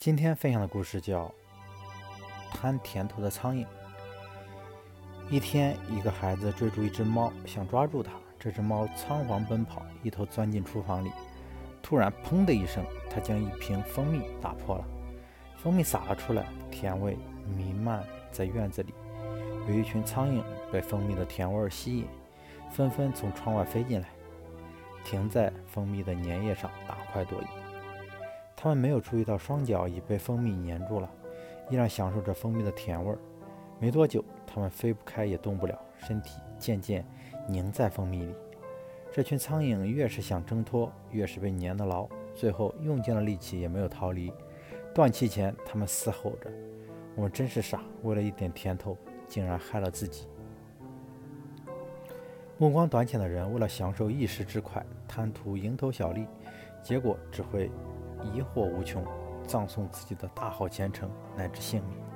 今天分享的故事叫《贪甜头的苍蝇》。一天，一个孩子追逐一只猫，想抓住它。这只猫仓皇奔跑，一头钻进厨房里。突然，砰的一声，它将一瓶蜂蜜打破了，蜂蜜洒了出来，甜味弥漫在院子里。有一群苍蝇被蜂蜜的甜味吸引，纷纷从窗外飞进来，停在蜂蜜的粘液上大快朵颐。他们没有注意到双脚已被蜂蜜粘住了，依然享受着蜂蜜的甜味儿。没多久，它们飞不开也动不了，身体渐渐凝在蜂蜜里。这群苍蝇越是想挣脱，越是被粘得牢，最后用尽了力气也没有逃离。断气前，他们嘶吼着：“我们真是傻，为了一点甜头。”竟然害了自己。目光短浅的人，为了享受一时之快，贪图蝇头小利，结果只会疑惑无穷，葬送自己的大好前程乃至性命。